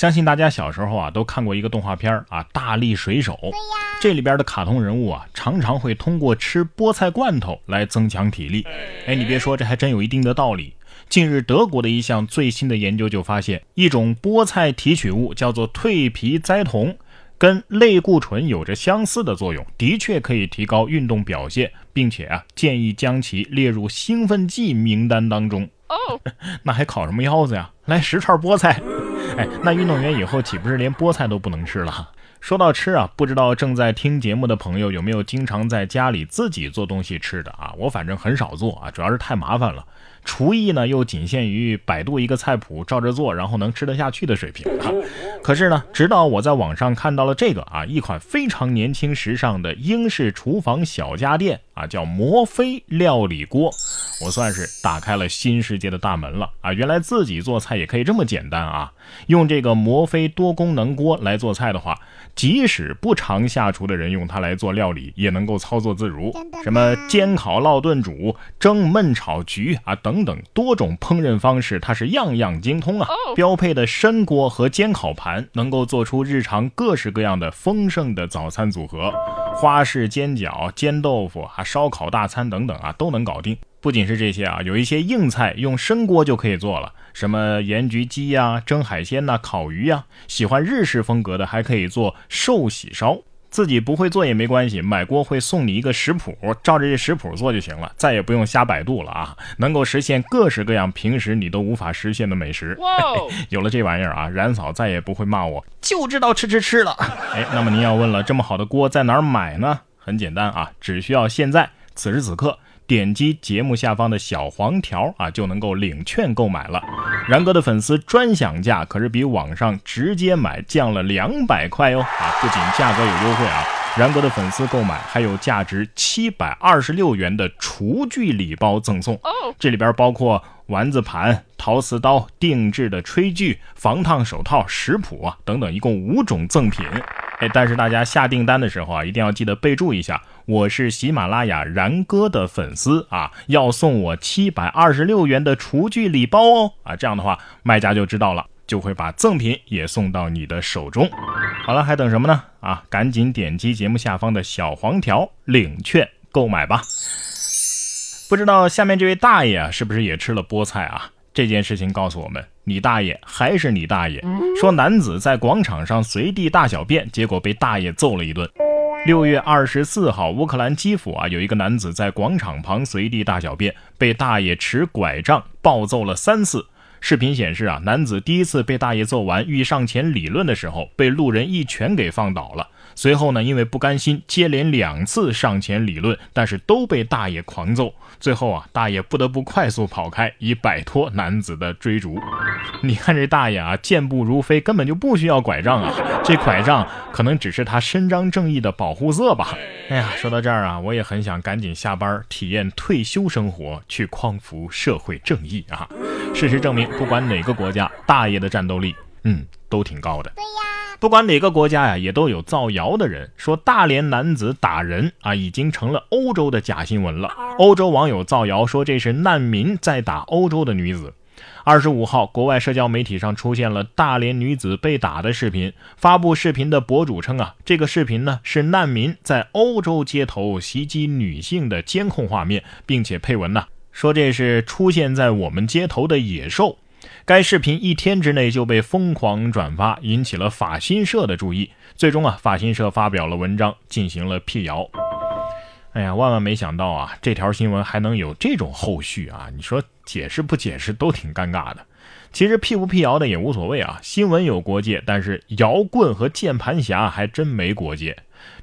相信大家小时候啊都看过一个动画片啊，《大力水手》。这里边的卡通人物啊，常常会通过吃菠菜罐头来增强体力。哎，你别说，这还真有一定的道理。近日，德国的一项最新的研究就发现，一种菠菜提取物叫做蜕皮甾酮，跟类固醇有着相似的作用，的确可以提高运动表现，并且啊，建议将其列入兴奋剂名单当中。哦，那还烤什么腰子呀？来十串菠菜。哎，那运动员以后岂不是连菠菜都不能吃了？说到吃啊，不知道正在听节目的朋友有没有经常在家里自己做东西吃的啊？我反正很少做啊，主要是太麻烦了。厨艺呢又仅限于百度一个菜谱照着做，然后能吃得下去的水平啊。可是呢，直到我在网上看到了这个啊，一款非常年轻时尚的英式厨房小家电啊，叫摩飞料理锅，我算是打开了新世界的大门了啊！原来自己做菜也可以这么简单啊！用这个摩飞多功能锅来做菜的话，即使不常下厨的人用它来做料理，也能够操作自如。什么煎烤烙炖煮、蒸焖炒焗啊等。等等多种烹饪方式，它是样样精通啊！标配的深锅和煎烤盘，能够做出日常各式各样的丰盛的早餐组合，花式煎饺、煎豆腐啊、烧烤大餐等等啊，都能搞定。不仅是这些啊，有一些硬菜用深锅就可以做了，什么盐焗鸡呀、蒸海鲜呐、烤鱼呀。喜欢日式风格的，还可以做寿喜烧。自己不会做也没关系，买锅会送你一个食谱，照着这食谱做就行了，再也不用瞎百度了啊！能够实现各式各样平时你都无法实现的美食。有了这玩意儿啊，冉嫂再也不会骂我，就知道吃吃吃了。哎，那么您要问了，这么好的锅在哪儿买呢？很简单啊，只需要现在此时此刻。点击节目下方的小黄条啊，就能够领券购买了。然哥的粉丝专享价可是比网上直接买降了两百块哟啊！不仅价格有优惠啊，然哥的粉丝购买还有价值七百二十六元的厨具礼包赠送。这里边包括丸子盘、陶瓷刀、定制的炊具、防烫手套、食谱啊等等，一共五种赠品。哎，但是大家下订单的时候啊，一定要记得备注一下，我是喜马拉雅然哥的粉丝啊，要送我七百二十六元的厨具礼包哦啊，这样的话卖家就知道了，就会把赠品也送到你的手中。好了，还等什么呢？啊，赶紧点击节目下方的小黄条领券购买吧。不知道下面这位大爷啊，是不是也吃了菠菜啊？这件事情告诉我们，你大爷还是你大爷。说男子在广场上随地大小便，结果被大爷揍了一顿。六月二十四号，乌克兰基辅啊，有一个男子在广场旁随地大小便，被大爷持拐杖暴揍了三次。视频显示啊，男子第一次被大爷揍完，欲上前理论的时候，被路人一拳给放倒了。随后呢，因为不甘心，接连两次上前理论，但是都被大爷狂揍。最后啊，大爷不得不快速跑开，以摆脱男子的追逐。你看这大爷啊，健步如飞，根本就不需要拐杖啊。这拐杖可能只是他伸张正义的保护色吧。哎呀，说到这儿啊，我也很想赶紧下班，体验退休生活，去匡扶社会正义啊。事实证明，不管哪个国家，大爷的战斗力，嗯，都挺高的。对呀。不管哪个国家呀，也都有造谣的人说大连男子打人啊，已经成了欧洲的假新闻了。欧洲网友造谣说这是难民在打欧洲的女子。二十五号，国外社交媒体上出现了大连女子被打的视频。发布视频的博主称啊，这个视频呢是难民在欧洲街头袭击女性的监控画面，并且配文呢说这是出现在我们街头的野兽。该视频一天之内就被疯狂转发，引起了法新社的注意。最终啊，法新社发表了文章，进行了辟谣。哎呀，万万没想到啊，这条新闻还能有这种后续啊！你说解释不解释都挺尴尬的。其实辟不辟谣的也无所谓啊，新闻有国界，但是摇棍和键盘侠还真没国界。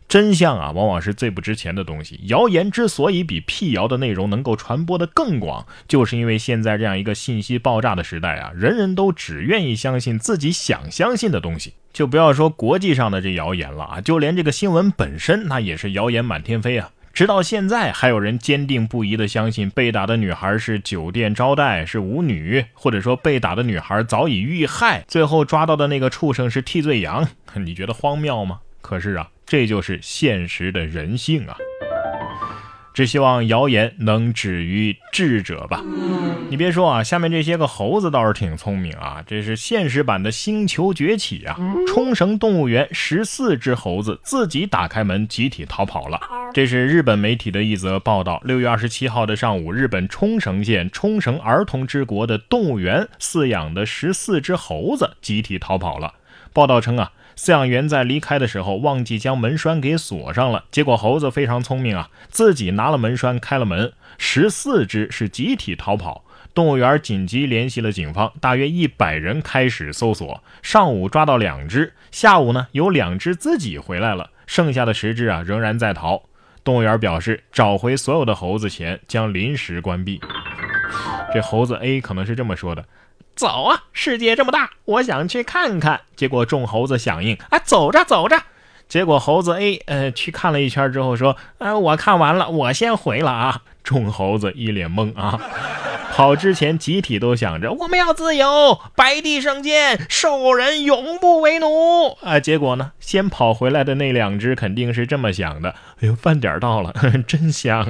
真相啊，往往是最不值钱的东西。谣言之所以比辟谣的内容能够传播的更广，就是因为现在这样一个信息爆炸的时代啊，人人都只愿意相信自己想相信的东西。就不要说国际上的这谣言了啊，就连这个新闻本身，那也是谣言满天飞啊。直到现在，还有人坚定不移地相信被打的女孩是酒店招待，是舞女，或者说被打的女孩早已遇害，最后抓到的那个畜生是替罪羊。你觉得荒谬吗？可是啊。这就是现实的人性啊！只希望谣言能止于智者吧。你别说啊，下面这些个猴子倒是挺聪明啊，这是现实版的《星球崛起》啊！冲绳动物园十四只猴子自己打开门，集体逃跑了。这是日本媒体的一则报道。六月二十七号的上午，日本冲绳县冲绳儿童之国的动物园饲养的十四只猴子集体逃跑了。报道称啊。饲养员在离开的时候忘记将门栓给锁上了，结果猴子非常聪明啊，自己拿了门栓开了门，十四只是集体逃跑。动物园紧急联系了警方，大约一百人开始搜索。上午抓到两只，下午呢有两只自己回来了，剩下的十只啊仍然在逃。动物园表示，找回所有的猴子前将临时关闭。这猴子 A 可能是这么说的。走啊！世界这么大，我想去看看。结果众猴子响应啊，走着走着。结果猴子 A 呃去看了一圈之后说，呃我看完了，我先回了啊。众猴子一脸懵啊。跑之前，集体都想着我们要自由，白帝圣剑，兽人永不为奴啊！结果呢，先跑回来的那两只肯定是这么想的：哎呦，饭点到了，真香！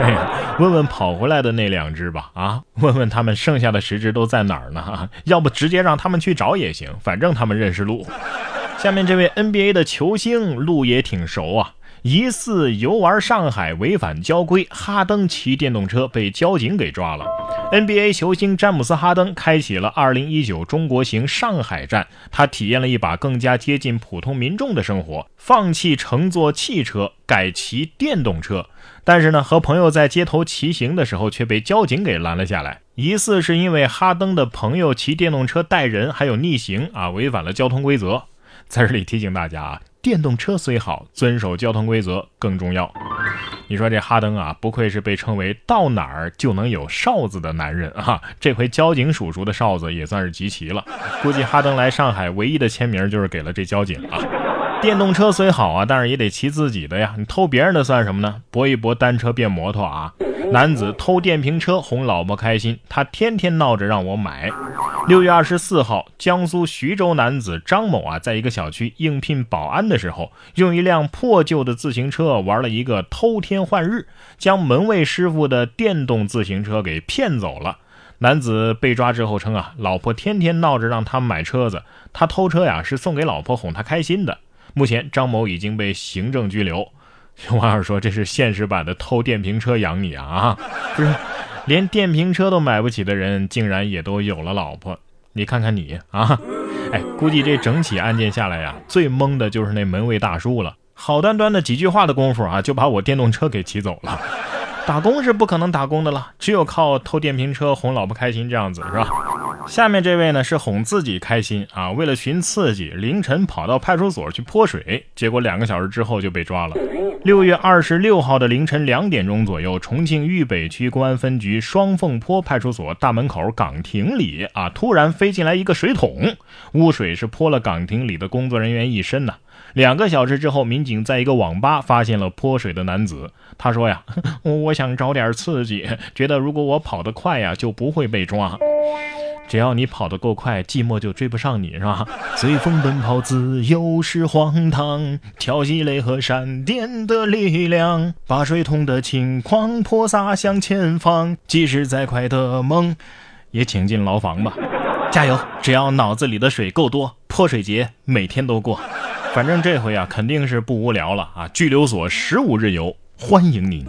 哎呀，问问跑回来的那两只吧，啊，问问他们剩下的十只都在哪儿呢？要不直接让他们去找也行，反正他们认识路。下面这位 NBA 的球星路也挺熟啊。疑似游玩上海违反交规，哈登骑电动车被交警给抓了。NBA 球星詹姆斯·哈登开启了2019中国行上海站，他体验了一把更加接近普通民众的生活，放弃乘坐汽车，改骑电动车。但是呢，和朋友在街头骑行的时候却被交警给拦了下来，疑似是因为哈登的朋友骑电动车带人，还有逆行啊，违反了交通规则。在这里提醒大家啊。电动车虽好，遵守交通规则更重要。你说这哈登啊，不愧是被称为到哪儿就能有哨子的男人啊！这回交警叔叔的哨子也算是集齐了。估计哈登来上海唯一的签名就是给了这交警啊。电动车虽好啊，但是也得骑自己的呀。你偷别人的算什么呢？搏一搏，单车变摩托啊！男子偷电瓶车哄老婆开心，他天天闹着让我买。六月二十四号，江苏徐州男子张某啊，在一个小区应聘保安的时候，用一辆破旧的自行车玩了一个偷天换日，将门卫师傅的电动自行车给骗走了。男子被抓之后称啊，老婆天天闹着让他买车子，他偷车呀是送给老婆哄她开心的。目前张某已经被行政拘留。有网友说这是现实版的偷电瓶车养你啊啊，不是。连电瓶车都买不起的人，竟然也都有了老婆。你看看你啊，哎，估计这整起案件下来呀，最懵的就是那门卫大叔了。好端端的几句话的功夫啊，就把我电动车给骑走了。打工是不可能打工的了，只有靠偷电瓶车哄老婆开心这样子是吧？下面这位呢是哄自己开心啊，为了寻刺激，凌晨跑到派出所去泼水，结果两个小时之后就被抓了。六月二十六号的凌晨两点钟左右，重庆渝北区公安分局双凤坡派出所大门口岗亭里啊，突然飞进来一个水桶，污水是泼了岗亭里的工作人员一身呐。两个小时之后，民警在一个网吧发现了泼水的男子。他说呀，我想找点刺激，觉得如果我跑得快呀，就不会被抓。只要你跑得够快，寂寞就追不上你，是吧？随风奔跑，自由是荒唐，调戏雷和闪电的力量，把水桶的轻狂泼洒向前方。即使再快的梦，也请进牢房吧。加油！只要脑子里的水够多，泼水节每天都过。反正这回啊，肯定是不无聊了啊！拘留所十五日游，欢迎您。